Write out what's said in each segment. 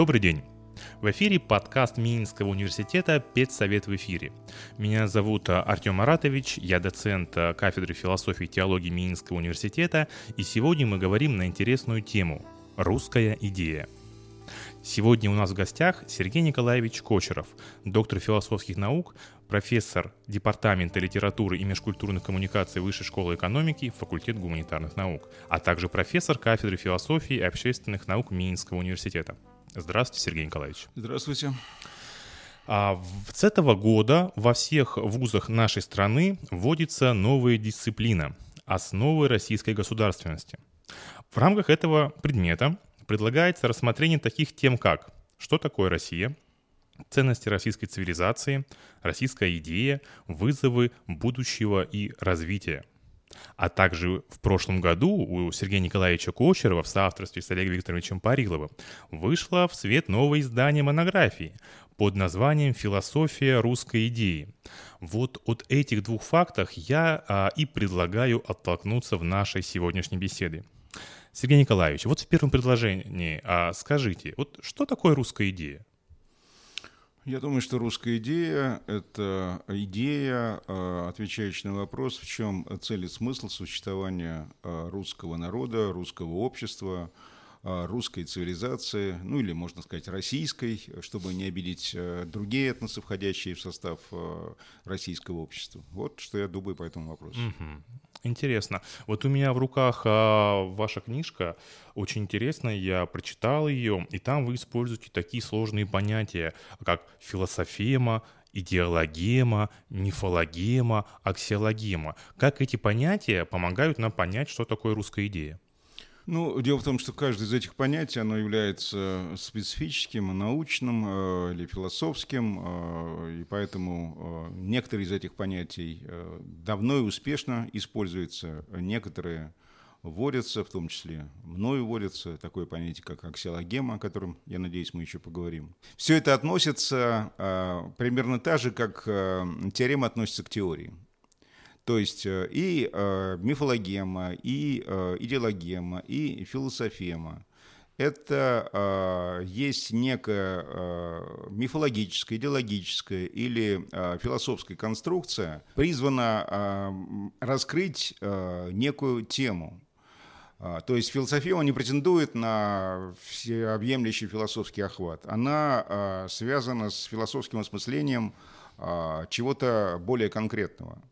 Добрый день! В эфире подкаст Минского университета «Педсовет в эфире». Меня зовут Артем Маратович, я доцент кафедры философии и теологии Минского университета, и сегодня мы говорим на интересную тему – «Русская идея». Сегодня у нас в гостях Сергей Николаевич Кочеров, доктор философских наук, профессор Департамента литературы и межкультурных коммуникаций Высшей школы экономики, факультет гуманитарных наук, а также профессор кафедры философии и общественных наук Минского университета. Здравствуйте, Сергей Николаевич. Здравствуйте. А с этого года во всех вузах нашей страны вводится новая дисциплина – основы российской государственности. В рамках этого предмета предлагается рассмотрение таких тем, как что такое Россия, ценности российской цивилизации, российская идея, вызовы будущего и развития. А также в прошлом году у Сергея Николаевича Кочерова в соавторстве с Олегом Викторовичем Париловым вышло в свет новое издание монографии под названием «Философия русской идеи». Вот от этих двух фактов я а, и предлагаю оттолкнуться в нашей сегодняшней беседе. Сергей Николаевич, вот в первом предложении а, скажите, вот что такое русская идея? Я думаю, что русская идея – это идея, а, отвечающая на вопрос, в чем цель и смысл существования а, русского народа, русского общества, русской цивилизации, ну или, можно сказать, российской, чтобы не обидеть другие этносы, входящие в состав российского общества. Вот что я думаю по этому вопросу. Угу. Интересно. Вот у меня в руках а, ваша книжка, очень интересная, я прочитал ее, и там вы используете такие сложные понятия, как философема, идеологема, мифологема, аксиологема. Как эти понятия помогают нам понять, что такое русская идея? Ну, дело в том, что каждое из этих понятий, оно является специфическим, научным э, или философским, э, и поэтому э, некоторые из этих понятий э, давно и успешно используются, некоторые вводятся, в том числе мною вводятся, такое понятие, как аксиологема, о котором, я надеюсь, мы еще поговорим. Все это относится э, примерно так же, как э, теорема относится к теории. То есть э, и э, мифологема, и э, идеологема, и философема. Это есть некая мифологическая, идеологическая или философская конструкция, призвана раскрыть некую тему. То есть философия не претендует на всеобъемлющий философский охват. Она связана с философским осмыслением чего-то более конкретного.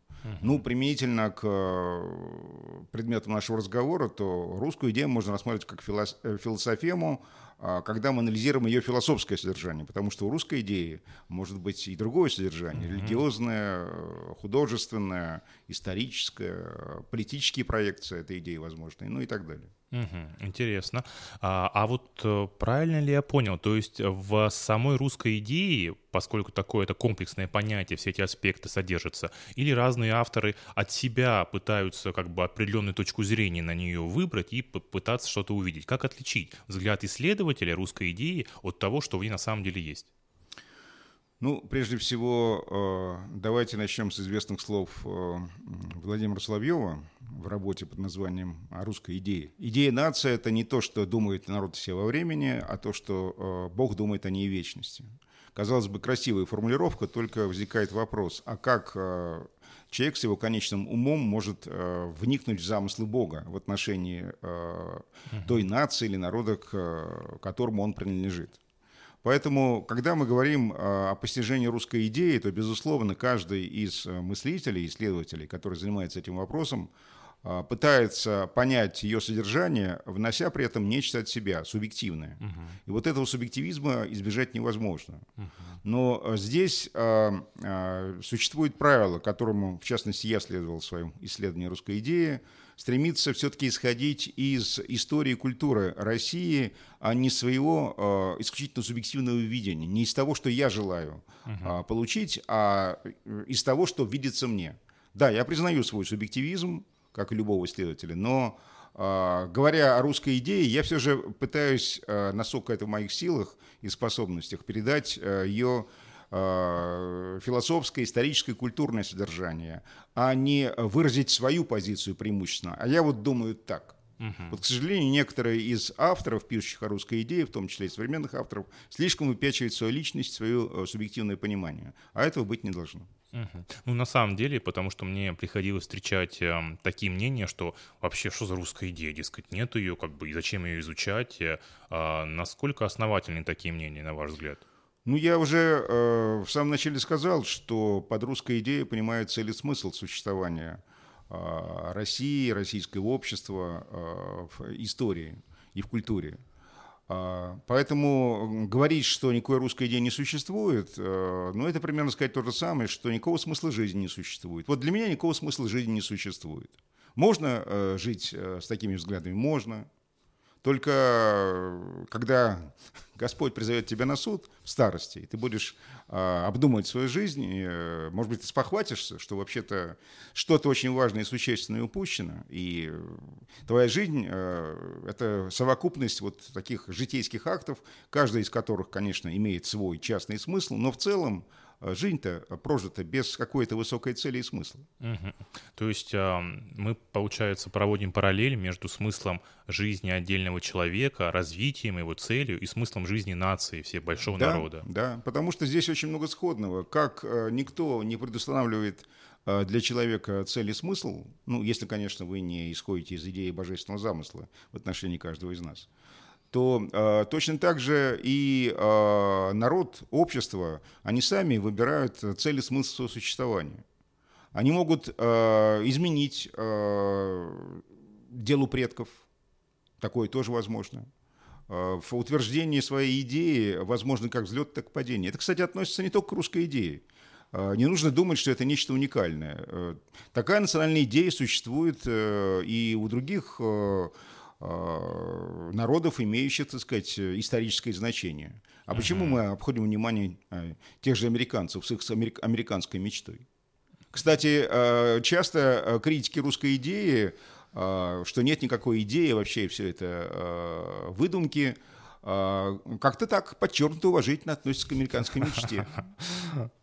Ну, применительно к э, предмету нашего разговора, то русскую идею можно рассматривать как э, философему, когда мы анализируем ее философское содержание, потому что у русской идеи может быть и другое содержание, mm-hmm. религиозное, художественное, историческое, политические проекции этой идеи возможны, ну и так далее. Угу, интересно. А, а вот э, правильно ли я понял? То есть в самой русской идее, поскольку такое это комплексное понятие, все эти аспекты содержатся, или разные авторы от себя пытаются как бы определенную точку зрения на нее выбрать и попытаться что-то увидеть? Как отличить взгляд исследователя русской идеи от того, что в ней на самом деле есть? Ну, прежде всего, э, давайте начнем с известных слов э, Владимира Соловьева в работе под названием «О русской идее». Идея нации – это не то, что думает народ все во времени, а то, что э, Бог думает о ней вечности. Казалось бы, красивая формулировка, только возникает вопрос, а как человек с его конечным умом может вникнуть в замыслы Бога в отношении той нации или народа, к которому он принадлежит? Поэтому, когда мы говорим а, о постижении русской идеи, то, безусловно, каждый из э, мыслителей, исследователей, который занимается этим вопросом, пытается понять ее содержание, внося при этом нечто от себя, субъективное. Угу. И вот этого субъективизма избежать невозможно. Угу. Но э, здесь а, а, существует правило, которому, в частности, я следовал в своем исследовании русской идеи, стремиться все-таки исходить из истории и культуры России, а не своего э, исключительно субъективного видения, не из того, что я желаю uh получить, а э, из того, что видится мне. Да, я признаю свой субъективизм, как и любого исследователя, но э, говоря о русской идее, я все же пытаюсь, э, насколько это в моих силах и способностях, передать э, ее Э, философское, историческое, культурное содержание, а не выразить свою позицию преимущественно. А я вот думаю так. Угу. Вот, к сожалению, некоторые из авторов, пишущих о русской идее, в том числе и современных авторов, слишком выпячивают свою личность, свое субъективное понимание. А этого быть не должно. Угу. Ну, на самом деле, потому что мне приходилось встречать э, такие мнения, что вообще что за русская идея, дескать, нет ее, как бы, и зачем ее изучать. Э, э, насколько основательны такие мнения, на ваш взгляд? Ну, я уже э, в самом начале сказал, что под русской идеей понимает цель и смысл существования э, России, российского общества э, в истории и в культуре. А, поэтому говорить, что никакой русской идеи не существует, э, ну, это примерно сказать то же самое, что никакого смысла жизни не существует. Вот для меня никакого смысла жизни не существует. Можно э, жить э, с такими взглядами? Можно. Только э, когда Господь призовет тебя на суд в старости, и ты будешь э, обдумывать свою жизнь, и, э, может быть, ты спохватишься, что вообще-то что-то очень важное и существенное упущено, и твоя жизнь э, — это совокупность вот таких житейских актов, каждый из которых, конечно, имеет свой частный смысл, но в целом Э, жизнь-то прожита без какой-то высокой цели и смысла. Угу. То есть мы, получается, проводим параллель между смыслом жизни отдельного человека, развитием его целью и смыслом жизни нации, всех большого да, народа. Да, потому что здесь очень много сходного. Как э, никто не предустанавливает э, для человека цель и смысл, ну, если, конечно, вы не исходите из идеи божественного замысла в отношении каждого из нас, то э, точно так же и э, народ, общество, они сами выбирают цели смысл своего существования. Они могут э, изменить э, делу предков, такое тоже возможно. Э, в утверждении своей идеи возможно как взлет, так и падение. Это, кстати, относится не только к русской идее. Э, не нужно думать, что это нечто уникальное. Э, такая национальная идея существует и у других Э, народов, имеющих, так сказать, историческое значение. А uh-huh. почему мы обходим внимание э, тех же американцев с их американской мечтой? Кстати, э, часто критики русской идеи, что нет никакой идеи, вообще все это выдумки, как-то так подчеркнуто уважительно относятся к американской мечте.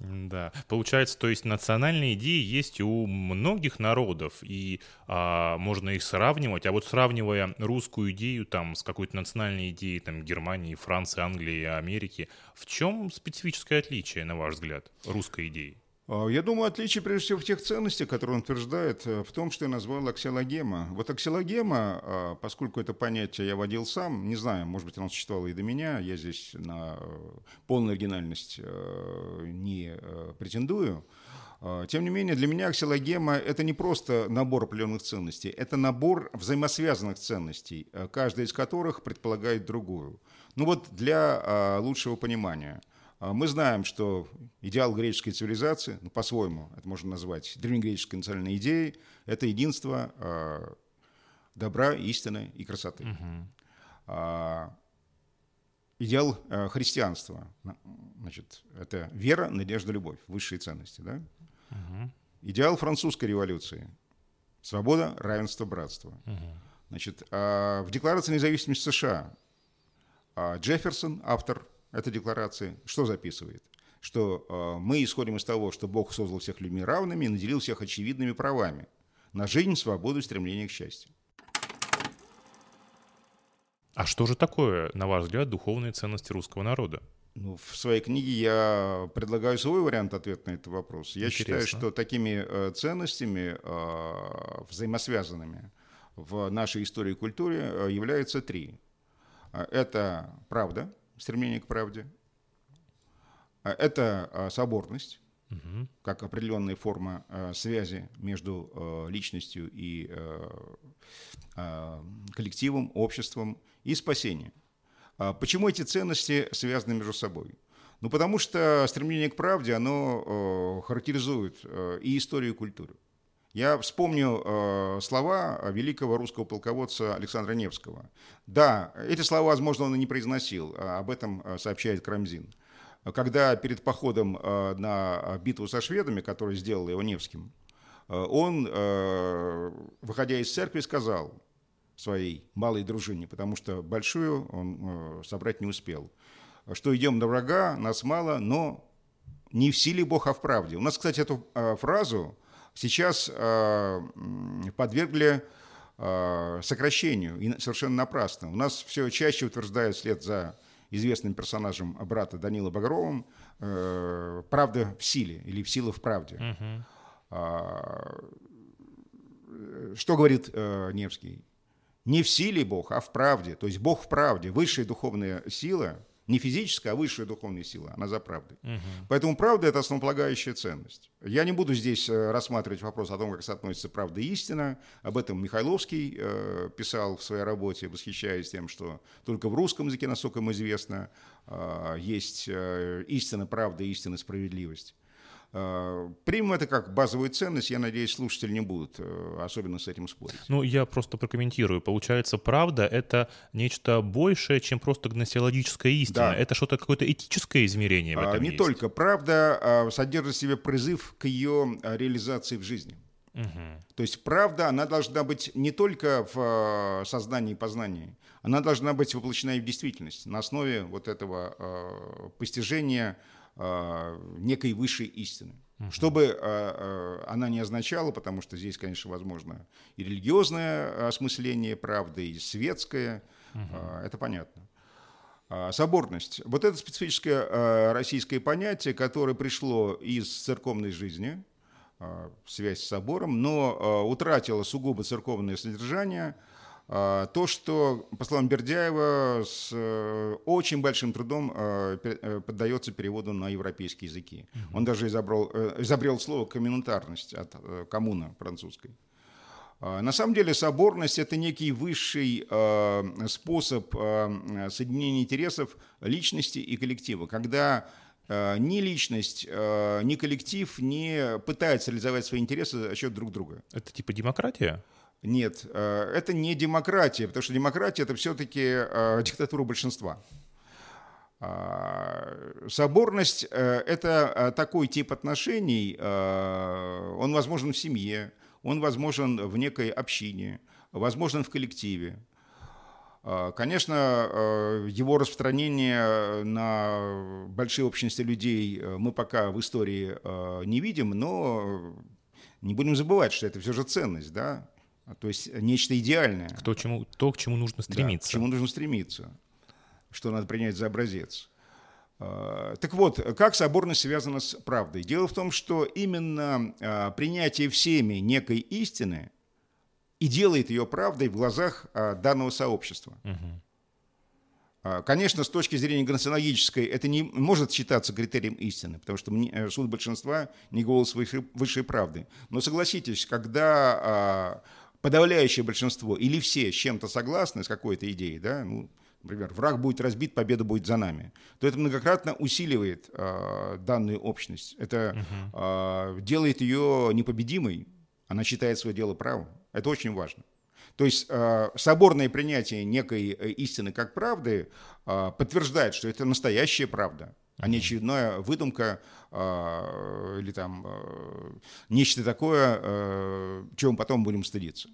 Да, получается, то есть национальные идеи есть у многих народов, и а, можно их сравнивать, а вот сравнивая русскую идею там с какой-то национальной идеей там Германии, Франции, Англии, Америки, в чем специфическое отличие, на ваш взгляд, русской идеи? А, я думаю, отличие прежде всего в тех ценностях, которые он утверждает, э, в том, что я назвал аксиологема. Вот аксиологема, а, поскольку это понятие я водил сам, не знаю, может быть, оно существовало и до меня, я здесь на э, полную оригинальность э, не претендую, а, тем не менее, для меня аксиологема – это не просто набор определенных ценностей, это набор взаимосвязанных ценностей, каждая из которых предполагает другую. Ну вот для лучшего понимания – мы знаем, что идеал греческой цивилизации, ну, по-своему это можно назвать древнегреческой национальной идеей, это единство э, добра, истины и красоты. Угу. А, идеал э, христианства, значит, это вера, надежда, любовь, высшие ценности. Да? Угу. Идеал французской революции – свобода, равенство, братство. Угу. Значит, э, в Декларации независимости США Джефферсон, автор этой декларации, что записывает? Что э, мы исходим из того, что Бог создал всех людьми равными и наделил всех очевидными правами на жизнь, свободу и стремление к счастью. А что же такое, на ваш взгляд, духовные ценности русского народа? Ну, в своей книге я предлагаю свой вариант ответа на этот вопрос. Я Интересно. считаю, что такими э, ценностями, э, взаимосвязанными в нашей истории и культуре, являются три. Это правда, стремление к правде. А, это а, соборность, угу. как определенная форма а, связи между личностью и коллективом, обществом, и спасение. Почему эти ценности связаны между собой? Ну, потому что стремление к правде, оно характеризует и историю, и культуру. Я вспомню э, слова великого русского полководца Александра Невского. Да, эти слова, возможно, он и не произносил, а об этом э, сообщает Крамзин. Когда перед походом э, на битву со шведами, которую сделал его Невским, э, он, э, выходя из церкви, сказал своей малой дружине, потому что большую он э, собрать не успел, что идем на врага, нас мало, но не в силе Бог, а в правде. У нас, кстати, эту э, фразу сейчас э, подвергли э, сокращению, и совершенно напрасно. У нас все чаще утверждают вслед за известным персонажем брата Данила Багровым э, «правда в силе» или «в силу в правде». Uh-huh. Что говорит э, Невский? Не в силе Бог, а в правде. То есть Бог в правде, высшая духовная сила – не физическая, а высшая духовная сила, она за правдой. Угу. Поэтому правда – это основополагающая ценность. Я не буду здесь э, рассматривать вопрос о том, как соотносится правда и истина. Об этом Михайловский э, писал в своей работе, восхищаясь тем, что только в русском языке, насколько ему известно, э, есть э, истина, правда, истина, справедливость. Э, примем это как базовую ценность, я надеюсь, слушатели не будут э, особенно с этим спорить. Ну, я просто прокомментирую. Получается, правда — это нечто большее, чем просто гносеологическая истина. Да. Это что-то, какое-то этическое измерение в а, этом Не есть. только. Правда а, содержит в себе призыв к ее а, реализации в жизни. Угу. То есть правда, она должна быть не только в сознании и познании, она должна быть воплощена и в действительность на основе вот этого постижения некой высшей истины. Угу. Что бы э, э, она не означала, потому что здесь, конечно, возможно и религиозное осмысление правды, и светское, угу. это понятно. А, соборность. Вот это специфическое российское понятие, которое пришло из церковной жизни, связь с собором, но утратило сугубо церковное содержание – а, то, что, по словам Бердяева, с э, очень большим трудом э, э, поддается переводу на европейские языки. Он даже изобрел, изобрел слово «коммунитарность» от коммуна французской. А, на самом деле соборность – это некий высший способ соединения интересов личности и коллектива, когда ни личность, ни коллектив не пытаются реализовать свои интересы за счет друг друга. Это типа демократия? Нет, э, это не демократия, потому что демократия – это все-таки э, диктатура большинства. А, соборность э, – это такой тип отношений, он возможен в семье, он возможен в некой общине, возможен в коллективе. А, конечно, его распространение на большие общности людей мы пока в истории не видим, но не будем забывать, что это все же ценность, да, то есть нечто идеальное. То, чему, то к чему нужно стремиться. Да, к чему нужно стремиться, что надо принять за образец. А, так вот, как соборность связана с правдой? Дело в том, что именно а, принятие всеми некой истины и делает ее правдой в глазах данного сообщества. Угу. Конечно, с точки зрения гносеологической это не может считаться критерием истины, потому что э, суд большинства не голос высшей, высшей правды. Но согласитесь, когда подавляющее большинство или все с чем-то согласны, с какой-то идеей, да, ну, например, враг будет разбит, победа будет за нами, то это многократно усиливает э, данную общность. Это э, делает ее непобедимой, она считает свое дело правым. Это очень важно. То есть э, соборное принятие некой э, истины как правды э, подтверждает, что это настоящая правда а не очередная выдумка э, или там э, нечто такое, э, чем потом будем стыдиться.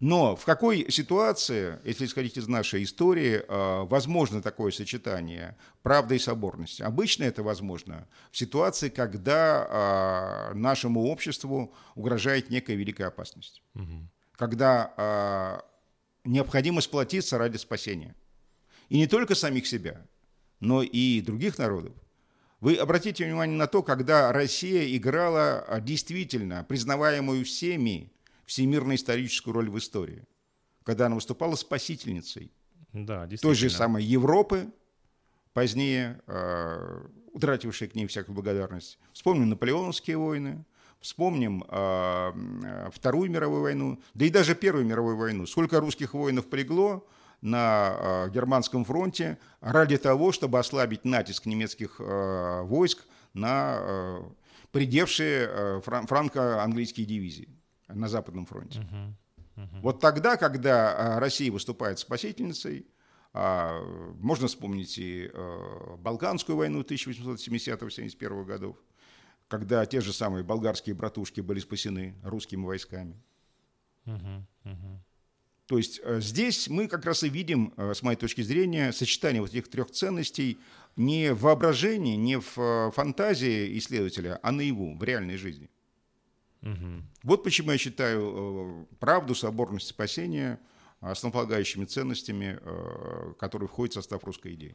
Но в какой ситуации, если исходить из нашей истории, возможно такое сочетание правды и соборности? Обычно это возможно в ситуации, когда нашему обществу угрожает некая великая опасность. Угу. Когда необходимо сплотиться ради спасения. И не только самих себя, но и других народов. Вы обратите внимание на то, когда Россия играла а, действительно признаваемую всеми всемирно-историческую роль в истории, когда она выступала спасительницей да, той же самой Европы, позднее э, утратившей к ней всякую благодарность. Вспомним наполеоновские войны, вспомним э, Вторую мировую войну, да и даже Первую мировую войну. Сколько русских воинов полегло, на э, германском фронте ради того, чтобы ослабить натиск немецких э, войск на э, придевшие франко-английские дивизии на Западном фронте. Uh-huh. Uh-huh. Вот тогда, когда Россия выступает спасительницей, а, можно вспомнить и Балканскую войну 1870-71 годов, когда те же самые болгарские братушки были спасены русскими войсками. Uh-huh. Uh-huh. То есть э, здесь мы как раз и видим, э, с моей точки зрения, сочетание вот этих трех ценностей не в воображении, не в э, фантазии исследователя, а наяву, в реальной жизни. Угу. Вот почему я считаю правду, соборность, спасение основополагающими ценностями, которые входят в состав русской идеи.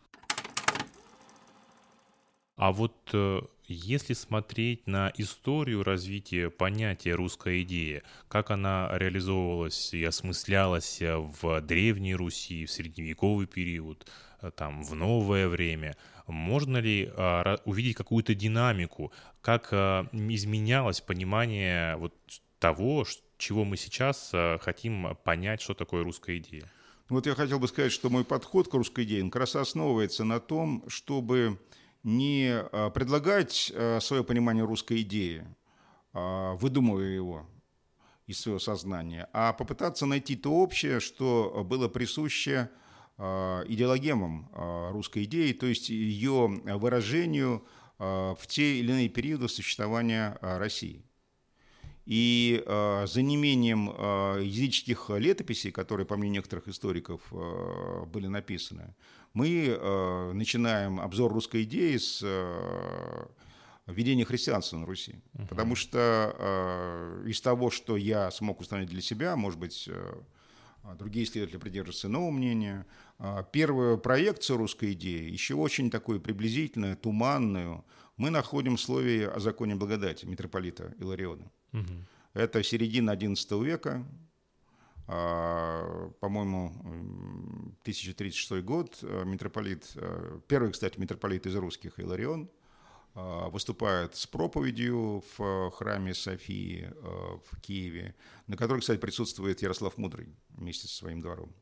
А вот если смотреть на историю развития понятия русская идея, как она реализовывалась и осмыслялась в Древней Руси, в средневековый период, э, там, в новое время, можно ли а, увидеть какую-то динамику, как а, изменялось понимание вот того, чего мы сейчас а, хотим понять, что такое русская идея? Вот я хотел бы сказать, что мой подход к русской идее как раз основывается на том, чтобы не а, предлагать а, свое понимание русской идеи, а, выдумывая его из своего сознания, а попытаться найти то общее, что было присуще идеологемам русской идеи, то есть ее выражению в те или иные периоды существования России. И э, за неимением э, языческих летописей, которые, по мнению некоторых историков, э, были написаны, мы э, начинаем обзор русской идеи с э, введения христианства на Руси. Uh-huh. Потому что э, из того, что я смог установить для себя, может быть, э, другие исследователи придерживаются иного мнения, э, первую проекцию русской идеи, еще очень такую приблизительную, туманную, мы находим в слове о законе благодати митрополита Илариона. Угу. Это середина XI века, по-моему, 1036 год, э, митрополит, э, первый, кстати, митрополит из русских, Иларион, а, выступает с проповедью в храме Софии э, в Киеве, на которой, кстати, присутствует Ярослав Мудрый вместе со своим двором.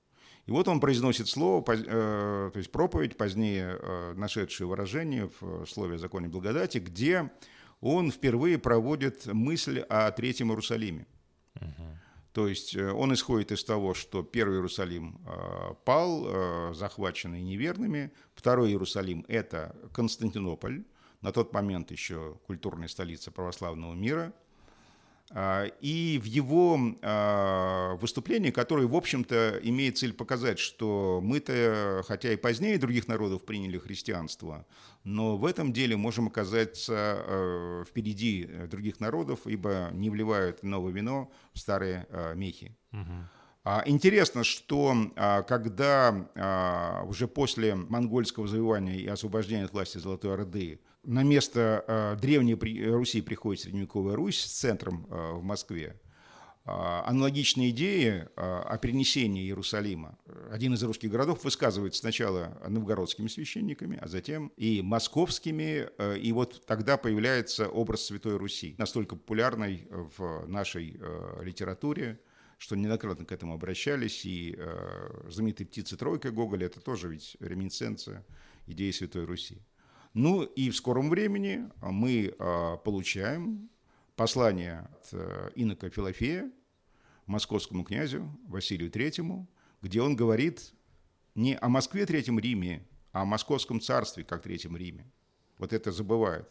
И вот он произносит слово, то есть проповедь, позднее нашедшее выражение в слове о законе благодати, где он впервые проводит мысль о Третьем Иерусалиме. Угу. То есть э, он исходит из того, что первый Иерусалим э, пал, э, захваченный неверными, второй Иерусалим – это Константинополь, на тот момент еще культурная столица православного мира, а, и в его а, выступлении, которое, в общем-то, имеет цель показать, что мы-то, хотя и позднее других народов приняли христианство, но в этом деле можем оказаться а, впереди других народов, ибо не вливают новое вино в старые мехи. Угу. Интересно, что когда уже после монгольского завоевания и освобождения от власти Золотой Орды на место древней Руси приходит средневековая Русь с центром в Москве, аналогичные идеи о перенесении Иерусалима. Один из русских городов высказывает сначала новгородскими священниками, а затем и московскими, и вот тогда появляется образ Святой Руси, настолько популярный в нашей литературе, что неоднократно к этому обращались, и знаменитые птицы тройка Гоголя – это тоже ведь реминесценция идеи Святой Руси. Ну и в скором времени мы а, получаем послание от э, инока Филофея московскому князю Василию Третьему, где он говорит не о Москве Третьем Риме, а о Московском царстве как Третьем Риме. Вот это забывают.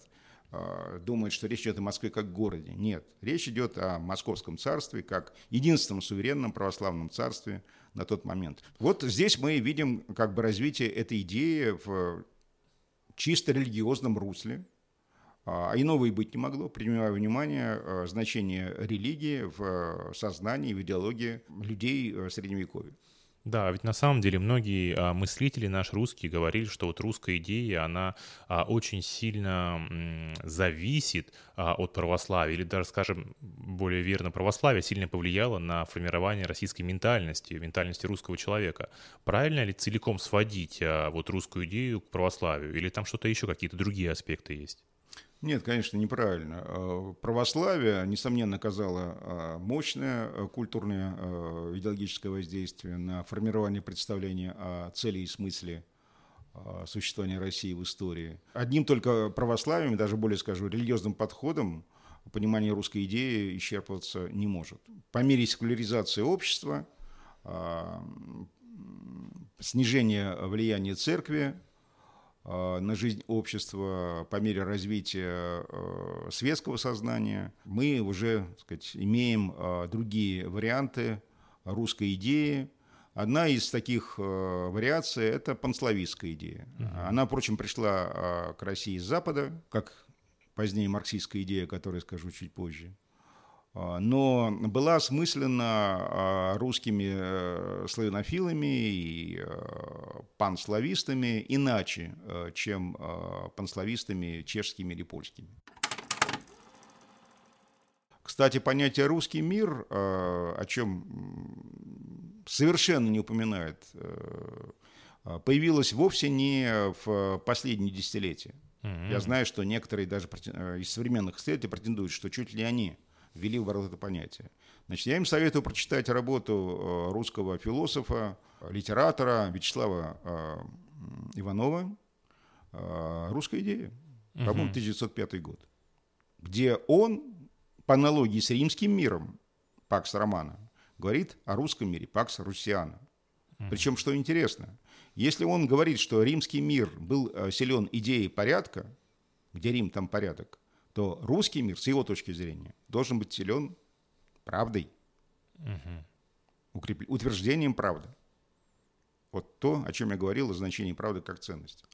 А, думают, что речь идет о Москве как городе. Нет, речь идет о Московском царстве как единственном суверенном православном царстве на тот момент. Вот здесь мы видим как бы развитие этой идеи в чисто религиозном русле, а иного и быть не могло, принимая внимание а, значение религии в а, сознании, в идеологии людей а, Средневековья. Да, ведь на самом деле многие а, мыслители наши русские говорили, что вот русская идея, она а, очень сильно зависит а, от православия, или даже, скажем, более верно, православие сильно повлияло на формирование российской ментальности, ментальности русского человека. Правильно ли целиком сводить вот русскую идею к православию, или там что-то еще, какие-то другие аспекты есть? Нет, конечно, неправильно. Э, православие, несомненно, оказало э, мощное э, культурное идеологическое воздействие на формирование представления о цели и смысле существования России в истории. Одним только православием, даже более скажу, религиозным подходом понимание русской идеи исчерпываться не может. По мере секуляризации общества, снижения влияния церкви, Э, на жизнь общества по мере развития э, светского сознания, мы уже так сказать, имеем э, другие варианты русской идеи. Одна из таких вариаций – это панславистская идея. Она, впрочем, пришла к России с Запада, как позднее марксистская идея, о которой скажу чуть позже. А, но была осмыслена русскими э, славянофилами и панславистами иначе, чем панславистами чешскими или польскими. Кстати, понятие «русский мир», о чем совершенно не упоминает, появилось вовсе не в последние десятилетия. Mm-hmm. Я знаю, что некоторые даже э, из современных исследователей претендуют, что чуть ли они ввели в оборот это понятие. Значит, я им советую прочитать работу э, русского философа, литератора Вячеслава э, Иванова «Русская идея», угу. по-моему, 1905 год, где он, по аналогии с римским миром, Пакс Романа, говорит о русском мире, Пакс Русиана. Угу. Причем, что интересно, если он говорит, что римский мир был э, силен идеей порядка, где Рим, там порядок, то русский мир, с его точки зрения, должен быть силен правдой, угу. утверждением правды. Вот то, о чем я говорил, о значении правды как ценности.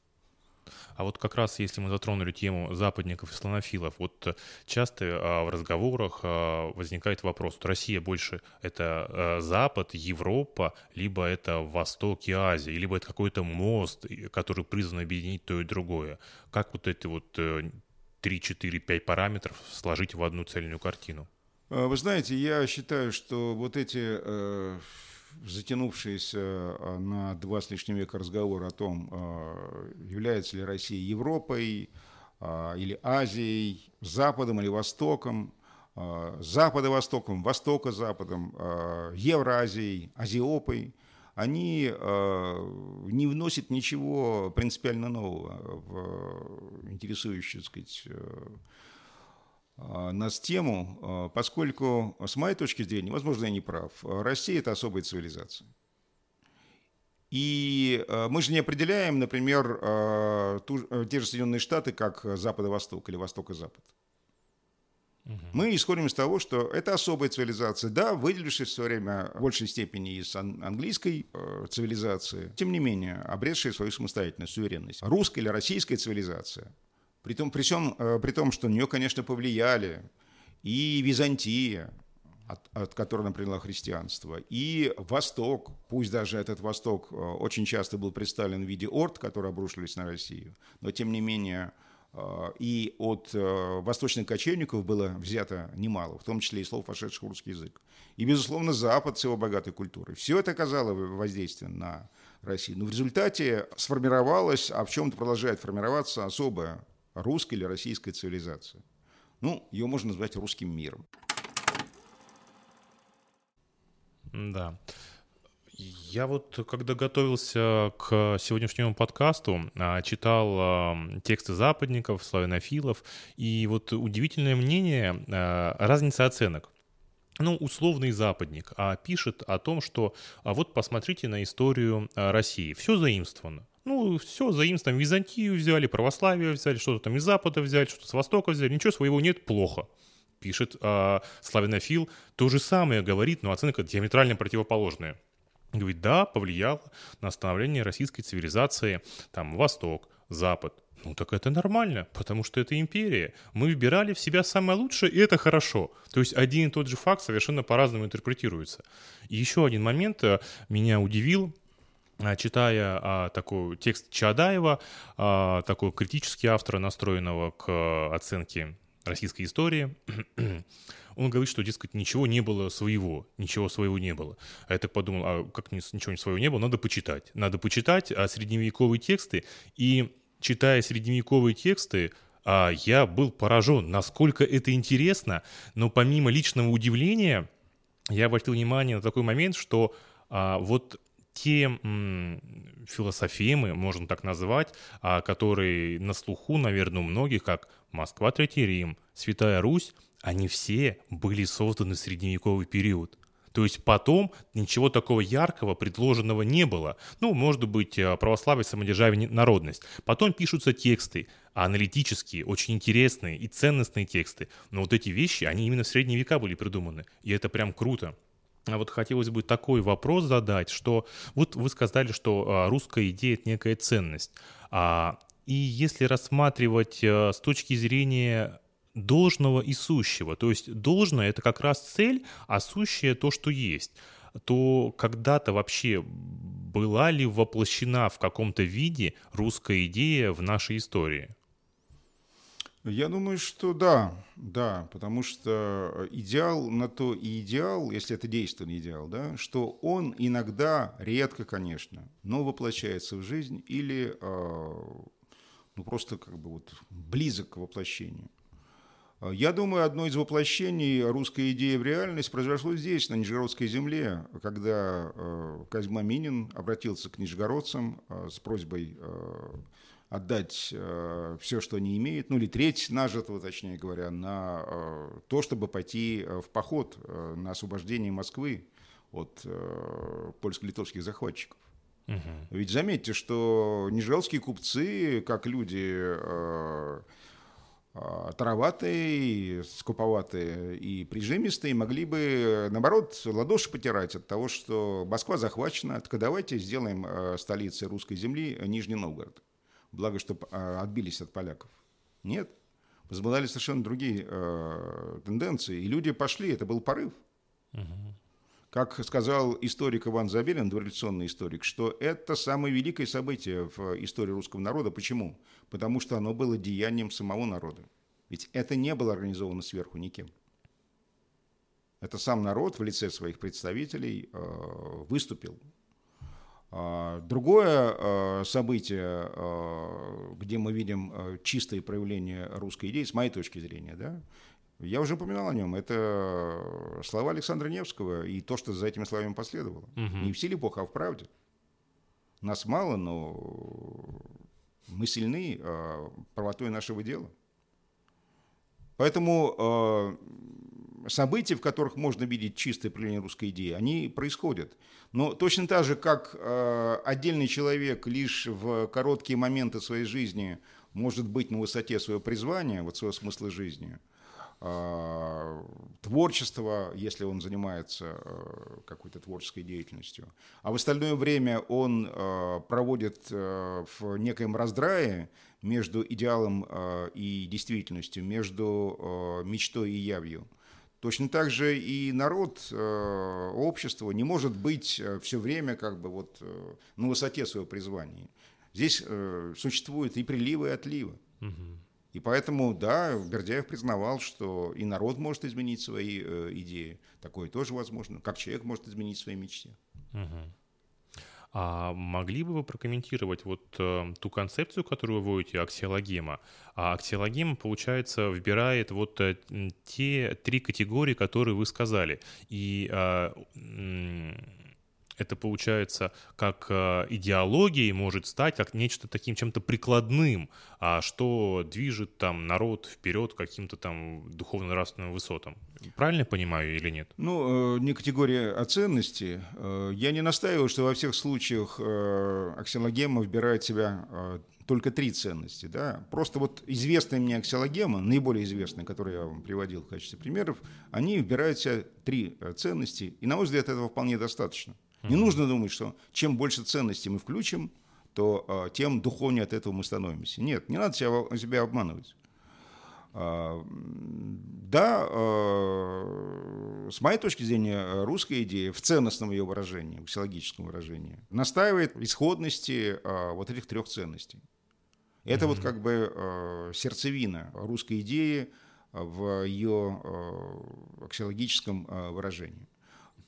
А вот как раз, если мы затронули тему западников и слонофилов, вот э, часто а, в разговорах а, возникает вопрос, вот Россия больше это а, Запад, Европа, либо это Восток и Азия, либо это какой-то мост, который призван объединить то и другое. Как вот эти вот 3, 4, 5 параметров сложить в одну цельную картину? Вы знаете, я считаю, что вот эти э, затянувшийся э, на два с лишним века разговор о том, э, является ли Россия Европой э, или Азией, Западом или Востоком, Запада-Востоком, Востока-Западом, Евразией, Азиопой, они не вносят ничего принципиально нового в интересующую, так сказать, а, нас тему, поскольку, с моей точки зрения, возможно, я не прав, Россия – это особая цивилизация. И мы же не определяем, например, те же Соединенные Штаты как Запад и Восток или Восток и Запад. Мы исходим из того, что это особая цивилизация, да, выделившись в свое время в большей степени из английской э, цивилизации, тем не менее, обретшая свою самостоятельность, суверенность. Русская или российская цивилизация – при том, при, всем, э, при том, что на нее, конечно, повлияли и Византия, от, от которой она приняла христианство, и Восток, пусть даже этот Восток э, очень часто был представлен в виде орд, которые обрушились на Россию, но тем не менее и от восточных кочевников было взято немало, в том числе и слов, вошедших в русский язык. И, безусловно, Запад с его богатой культурой. Все это оказало воздействие на Россию. Но в результате сформировалась, а в чем-то продолжает формироваться особая русской или российской цивилизации. Ну, ее можно назвать русским миром. Да. Я вот, когда готовился к сегодняшнему подкасту, а, читал а, тексты западников, славянофилов, и вот удивительное мнение, а, разница оценок. Ну, условный западник а пишет о том, что а вот посмотрите на историю России. Все заимствовано. Ну, все, заимствуем Византию взяли, православие взяли, что-то там из Запада взяли, что-то с Востока взяли, ничего своего нет, плохо. Пишет а, славянофил, то же самое говорит, но оценка диаметрально противоположная. Говорит, да, повлияло на становление российской цивилизации, там, Восток, Запад. Ну так это нормально, потому что это империя. Мы выбирали в себя самое лучшее, и это хорошо. То есть один и тот же факт совершенно по-разному интерпретируется. И еще один момент э, меня удивил, а, читая а, такой текст Чадаева, а, такой критический автор, настроенного к оценке российской истории, он говорит, что, дескать, ничего не было своего, ничего своего не было. А я так подумал, а как ничего своего не было, надо почитать. Надо почитать а, средневековые тексты, и читая средневековые тексты, а, я был поражен, насколько это интересно, но помимо личного удивления, я обратил внимание на такой момент, что а, вот те философемы, можно так назвать, а, которые на слуху, наверное, у многих, как Москва, Третий Рим, Святая Русь, они все были созданы в средневековый период. То есть потом ничего такого яркого предложенного не было. Ну, может быть, э, православие, самодержавие, народность. Потом пишутся тексты, аналитические, очень интересные и ценностные тексты. Но вот эти вещи, они именно в средние века были придуманы. И это прям круто. А вот хотелось бы такой вопрос задать, что вот вы сказали, что а, русская идея – это некая ценность. А, и если рассматривать а, с точки зрения должного и сущего. То есть должное — это как раз цель, а сущее — то, что есть то когда-то вообще была ли воплощена в каком-то виде русская идея в нашей истории? Я думаю, что да, да, потому что идеал на то и идеал, если это действенный идеал, да, что он иногда, редко, конечно, но воплощается в жизнь или э, ну, просто как бы вот близок к воплощению. Я думаю, одно из воплощений русской идеи в реальность произошло здесь, на Нижегородской земле, когда э, Козьма Минин обратился к нижегородцам э, с просьбой э, отдать все, что они имеют, ну или треть нажитого, точнее говоря, на то, чтобы пойти в поход на освобождение Москвы от польско-литовских захватчиков. Угу. Ведь заметьте, что нижегородские купцы, как люди тароватые, скуповатые и прижимистые, могли бы, наоборот, ладоши потирать от того, что Москва захвачена, так давайте сделаем э, столицей русской земли Нижний Новгород благо, что а, отбились от поляков. Нет. Возобладали совершенно другие э, тенденции. И люди пошли, это был порыв. Угу. Как сказал историк Иван Забелин, дореволюционный историк, что это самое великое событие в истории русского народа. Почему? Потому что оно было деянием самого народа. Ведь это не было организовано сверху никем. Это сам народ в лице своих представителей э, выступил а, другое а, событие, где мы видим чистое проявление русской идеи, с моей точки зрения, да, я уже упоминал о нем. Это слова Александра Невского и то, что за этими словами последовало. Угу. Не в силе Бога, а в правде. Нас мало, но мы сильны правотой нашего дела. Поэтому события, в которых можно видеть чистое проявление русской идеи, они происходят. Но точно так же, как э, отдельный человек лишь в короткие моменты своей жизни может быть на высоте своего призвания, вот своего смысла жизни, э, творчество, если он занимается э, какой-то творческой деятельностью, а в остальное время он э, проводит э, в некоем раздрае между идеалом э, и действительностью, между э, мечтой и явью, Точно так же и народ, э, общество не может быть э, все время как бы вот э, на высоте своего призвания. Здесь существуют и приливы, и отливы. Угу. И поэтому, да, Бердяев признавал, что и народ может изменить свои идеи. Такое тоже возможно. Как человек может изменить свои мечты. Угу. А могли бы вы прокомментировать вот э, ту концепцию, которую вы вводите, аксиологема? А аксиологема, получается, выбирает вот э, те три категории, которые вы сказали. И э, это получается как э, идеологией может стать как нечто таким чем-то прикладным, а что движет там народ вперед каким-то там духовно-нравственным высотам. Правильно я понимаю или нет? Ну, э, не категория, а ценности. Э, я не настаиваю, что во всех случаях аксиологема выбирает себя только три ценности. Да? Просто вот известные мне аксиологемы, наиболее известные, которые я вам приводил в качестве примеров, они выбирают себя три ценности, и, на мой взгляд, этого вполне достаточно. Не нужно думать, что чем больше ценностей мы включим, то а, тем духовнее от этого мы становимся. Нет, не надо себя, себя обманывать. А, да, а, с моей точки зрения, русская идея в ценностном ее выражении, в психологическом выражении, настаивает исходности вот этих трех ценностей. Это mm-hmm. вот как бы сердцевина русской идеи в ее аксиологическом выражении.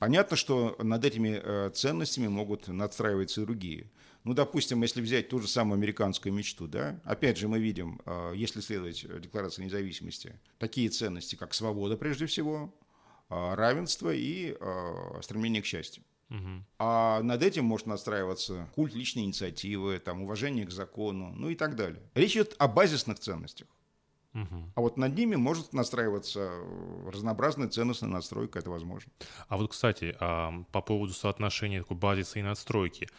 Понятно, что над этими э, ценностями могут надстраиваться и другие. Ну, допустим, если взять ту же самую американскую мечту, да, опять же мы видим, э, если следовать Декларации независимости, такие ценности, как свобода прежде всего, э, равенство и стремление к счастью. Угу. А над этим может настраиваться культ личной инициативы, там, уважение к закону, ну и так далее. Речь идет о базисных ценностях. Угу. А вот над ними может настраиваться э, разнообразная ценностная настройка, это возможно. А вот, кстати, по поводу соотношения такой базиса и надстройки.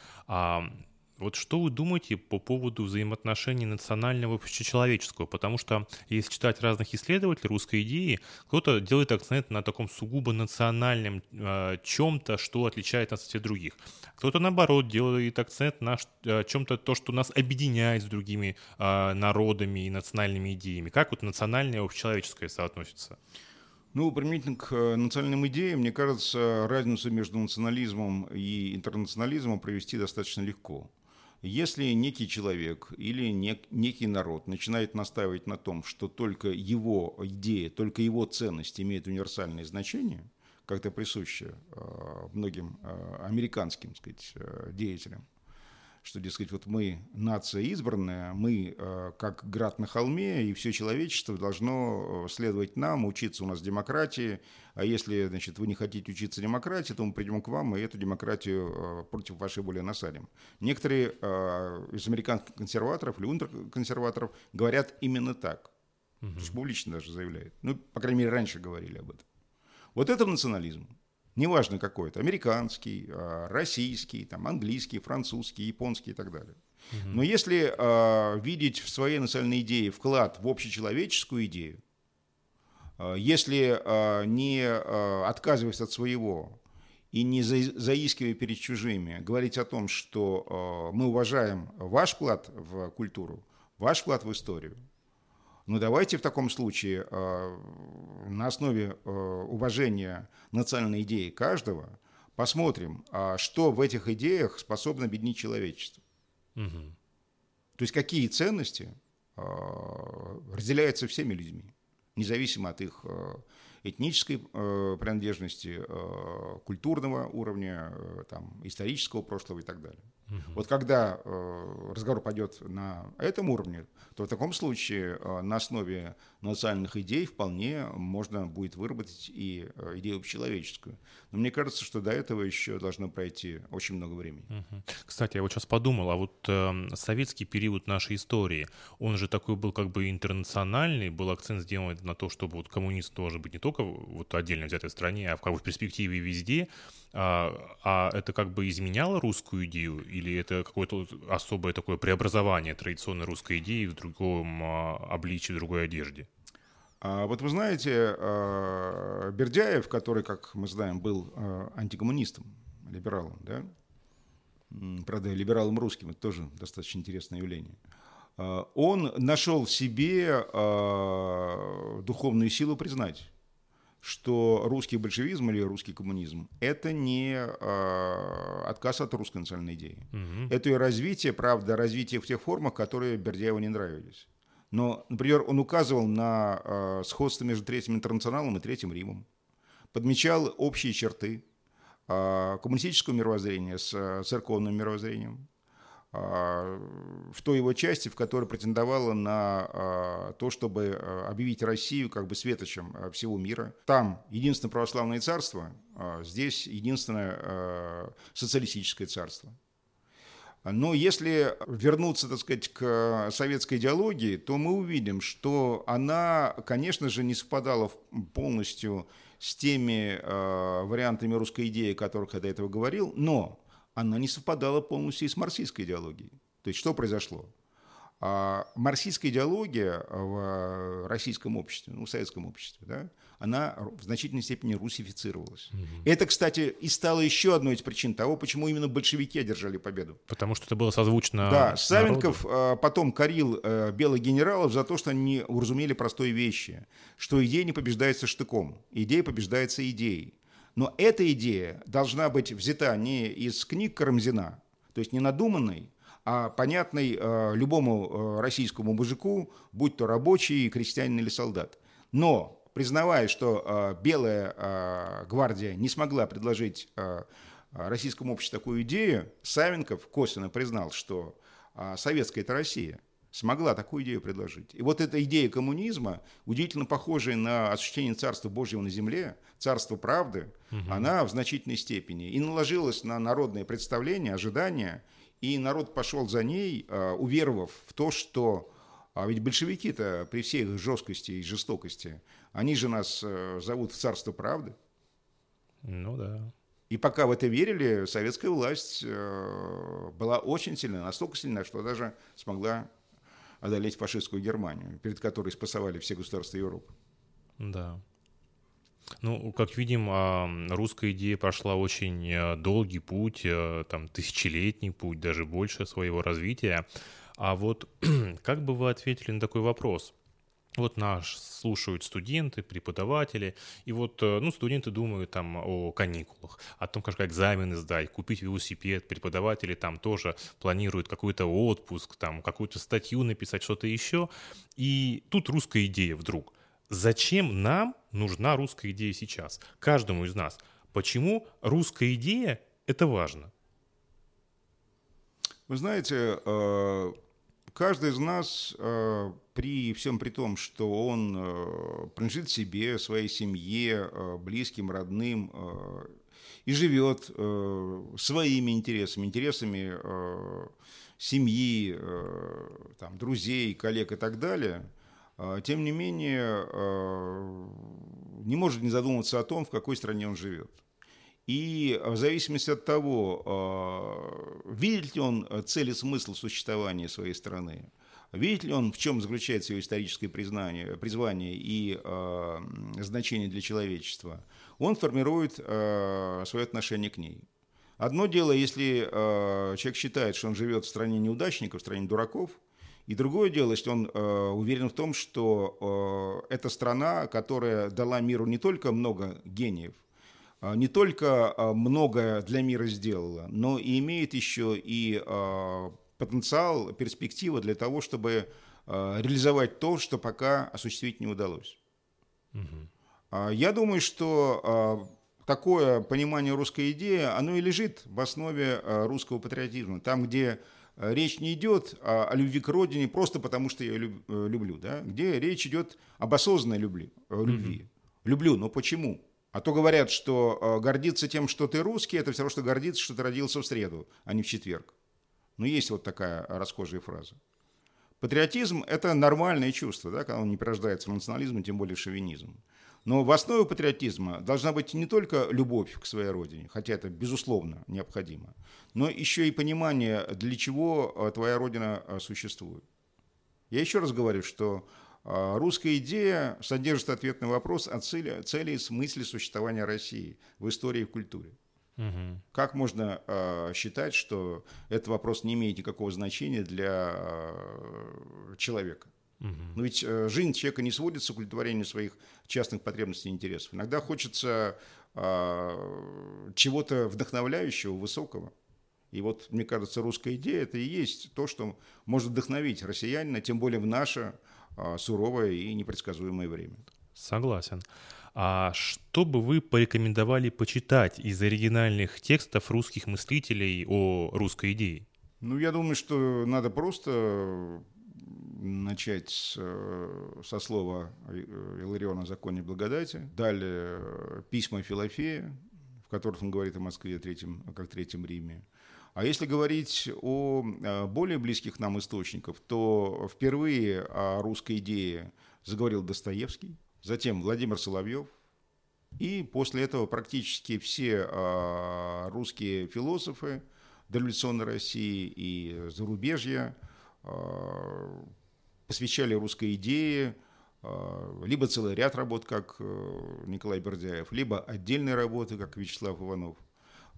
Вот что вы думаете по поводу взаимоотношений национального и общечеловеческого? Потому что если читать разных исследователей русской идеи, кто-то делает акцент на таком сугубо национальном э, а, чем-то, что отличает нас от всех других. Кто-то, наоборот, делает акцент на э, чем-то, то, что нас объединяет с другими э, народами и национальными идеями. Как вот национальное и общечеловеческое соотносится? Ну, применительно к э, национальным идеям, мне кажется, разницу между национализмом и интернационализмом провести достаточно легко. Если некий человек или нек, некий народ начинает настаивать на том, что только его идея, только его ценность имеет универсальное значение, как-то присуще э, многим э, американским сказать, деятелям, что, дескать, вот мы нация избранная, мы э, как град на холме, и все человечество должно э, следовать нам, учиться у нас демократии, а если, значит, вы не хотите учиться демократии, то мы придем к вам и эту демократию э, против вашей воли насадим. Некоторые из американских консерваторов или ультраконсерваторов говорят именно так. Угу. То есть публично даже заявляют. Ну, по крайней мере, раньше говорили об этом. Вот это национализм неважно какой это, американский, а, российский, там, английский, французский, японский и так далее. Угу. Но если э, видеть в своей национальной идее вклад в общечеловеческую идею, э, если э, не э, отказываясь от своего и не за, заискивая перед чужими, говорить о том, что э, мы уважаем ваш вклад в культуру, ваш вклад в историю, ну давайте в таком случае э, на основе э, уважения национальной идеи каждого посмотрим, а что в этих идеях способно объединить человечество. Угу. То есть какие ценности э, разделяются всеми людьми, независимо от их этнической принадлежности, культурного уровня, там, исторического прошлого и так далее. Угу. Вот когда э, разговор пойдет на этом уровне, то в таком случае э, на основе национальных идей вполне можно будет выработать и э, идею общечеловеческую. Но мне кажется, что до этого еще должно пройти очень много времени. Угу. Кстати, я вот сейчас подумал, а вот э, советский период нашей истории, он же такой был как бы интернациональный, был акцент сделан на то, чтобы вот коммунист должен быть не только вот отдельно взятой стране, а в, как бы в перспективе везде. А, а это как бы изменяло русскую идею или это какое-то особое такое преобразование традиционной русской идеи в другом а, обличии, в другой одежде? А вот вы знаете, а, Бердяев, который, как мы знаем, был антикоммунистом, либералом, да? Правда, либералом русским, это тоже достаточно интересное явление. Он нашел в себе духовную силу признать, что русский большевизм или русский коммунизм – это не э, отказ от русской национальной идеи. Угу. Это и развитие, правда, развитие в тех формах, которые Бердяеву не нравились. Но, например, он указывал на э, сходство между Третьим интернационалом и Третьим Римом, подмечал общие черты э, коммунистического мировоззрения с э, церковным мировоззрением, в той его части, в которой претендовала на а, то, чтобы а, объявить Россию как бы светочем всего мира. Там единственное православное царство, здесь единственное социалистическое царство. Но если вернуться, так сказать, к советской идеологии, то мы увидим, что она, конечно же, не совпадала полностью с теми вариантами русской идеи, о которых я до этого говорил, но она не совпадала полностью и с марксистской идеологией. То есть что произошло? А марксистская идеология в российском обществе, ну, в советском обществе, да, она в значительной степени русифицировалась. Угу. Это, кстати, и стало еще одной из причин того, почему именно большевики одержали победу. Потому что это было созвучно Да, Савенков народу. потом корил э, белых генералов за то, что они уразумели простой вещи, что идея не побеждается штыком, идея побеждается идеей. Но эта идея должна быть взята не из книг Карамзина, то есть не надуманной, а понятной э, любому э, российскому мужику, будь то рабочий, крестьянин или солдат. Но, признавая, что э, Белая э, гвардия не смогла предложить э, российскому обществу такую идею, Савенков косвенно признал, что э, советская – это Россия – смогла такую идею предложить. И вот эта идея коммунизма, удивительно похожая на осуществление Царства Божьего на земле, Царство правды, угу. она в значительной степени и наложилась на народное представление, ожидания, и народ пошел за ней, а, уверовав в то, что а ведь большевики-то при всей их жесткости и жестокости, они же нас э, зовут в Царство правды. Ну да. И пока в это верили, советская власть э, была очень сильна, настолько сильна, что даже смогла одолеть фашистскую Германию, перед которой спасовали все государства Европы. Да. Ну, как видим, а, русская идея прошла очень э, долгий путь, э, там, тысячелетний путь, даже больше своего развития. А вот как бы вы ответили на такой вопрос? Вот наш слушают студенты, преподаватели, и вот, э, ну, студенты думают там о каникулах, о том, как экзамены сдать, купить велосипед, преподаватели там тоже планируют какой-то отпуск, там, какую-то статью написать, что-то еще, и тут русская идея вдруг. Зачем нам нужна русская идея сейчас? Каждому из нас. Почему русская идея – это важно? Вы знаете, э, каждый из нас э, при всем при том, что он э, принадлежит себе, своей семье, э, близким, родным и живет своими интересами, интересами семьи, там, друзей, коллег и так далее, тем не менее не может не задумываться о том, в какой стране он живет. И в зависимости от того, видит ли он цель и смысл существования своей страны, Видит ли он, в чем заключается его историческое признание, призвание и э, значение для человечества? Он формирует э, свое отношение к ней. Одно дело, если э, человек считает, что он живет в стране неудачников, в стране дураков, и другое дело, если он э, уверен в том, что э, это страна, которая дала миру не только много гениев, э, не только э, многое для мира сделала, но и имеет еще и э, потенциал, перспектива для того, чтобы реализовать то, что пока осуществить не удалось. Угу. Я думаю, что а, такое понимание русской идеи, оно и лежит в основе а, русского патриотизма. Там, где речь не идет о любви к родине просто потому, что я э, люблю, да? где речь идет об осознанной любви. Любви. mm Люблю, но почему? А то говорят, что гордиться тем, что ты русский, это все равно, что гордиться, что ты родился в среду, а не в четверг. Ну, есть вот такая расхожая фраза. Патриотизм – это нормальное чувство, да, когда он не порождается в национализм, тем более шовинизм. Но в основе патриотизма должна быть не только любовь к своей родине, хотя это, безусловно, необходимо, но еще и понимание, для чего э, твоя родина э, существует. Я еще раз говорю, что э, русская идея содержит ответ на вопрос о цели, цели и смысле существования России в истории и в культуре. Угу. Как можно э, считать, что этот вопрос не имеет никакого значения для э, человека? Угу. Но ведь э, жизнь человека не сводится к удовлетворению своих частных потребностей и интересов. Иногда хочется э, чего-то вдохновляющего, высокого. И вот, мне кажется, русская идея – это и есть то, что может вдохновить россиянина, тем более в наше суровое и непредсказуемое время. Согласен. А что бы вы порекомендовали почитать из оригинальных текстов русских мыслителей о русской идее? Ну, я думаю, что надо просто начать с, со слова Илариона о законе благодати, далее э, письма Филофея, в которых он говорит о Москве третьем, как Третьем Риме. А если говорить о э, более близких нам источниках, то впервые о русской идее заговорил Достоевский, затем Владимир Соловьев, и после этого практически все э, русские философы дореволюционной России и зарубежья э, посвящали русской идее либо целый ряд работ, как Николай Бердяев, либо отдельные работы, как Вячеслав Иванов.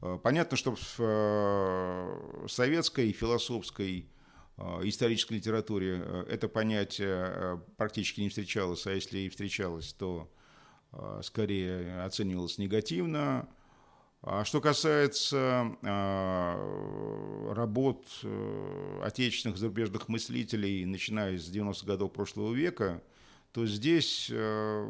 Э, понятно, что в э, советской философской Э, исторической литературе это понятие практически не встречалось, а если и встречалось, то скорее оценивалось негативно. А что касается работ отечественных зарубежных мыслителей, начиная с 90-х годов прошлого века, то здесь э,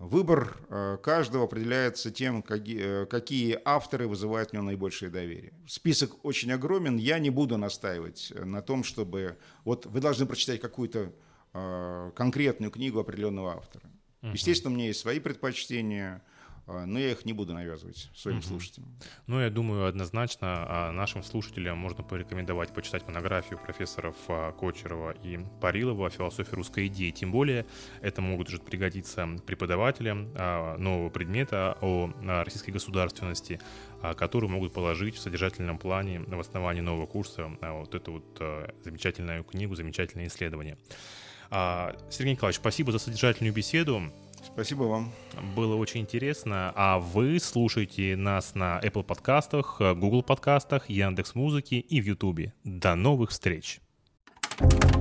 выбор э, каждого определяется тем, э, какие авторы вызывают в нем наибольшее доверие. Список очень огромен, я не буду настаивать на том, чтобы... Вот вы должны прочитать какую-то конкретную книгу определенного автора. Естественно, у меня есть свои предпочтения, но я их не буду навязывать своим угу. слушателям. Ну, я думаю, однозначно а, нашим слушателям можно порекомендовать почитать монографию профессоров а, Кочерова и Парилова «Философия русской идеи». Тем более, это могут уже пригодиться преподавателям нового предмета о российской государственности, которые могут положить в содержательном плане в основании нового курса вот эту вот замечательную книгу, замечательное исследование. Сергей Николаевич, спасибо за содержательную беседу. Спасибо вам. Было очень интересно. А вы слушаете нас на Apple подкастах, э, Google подкастах, Яндекс Яндекс.Музыке и в Ютубе. До новых встреч! thank you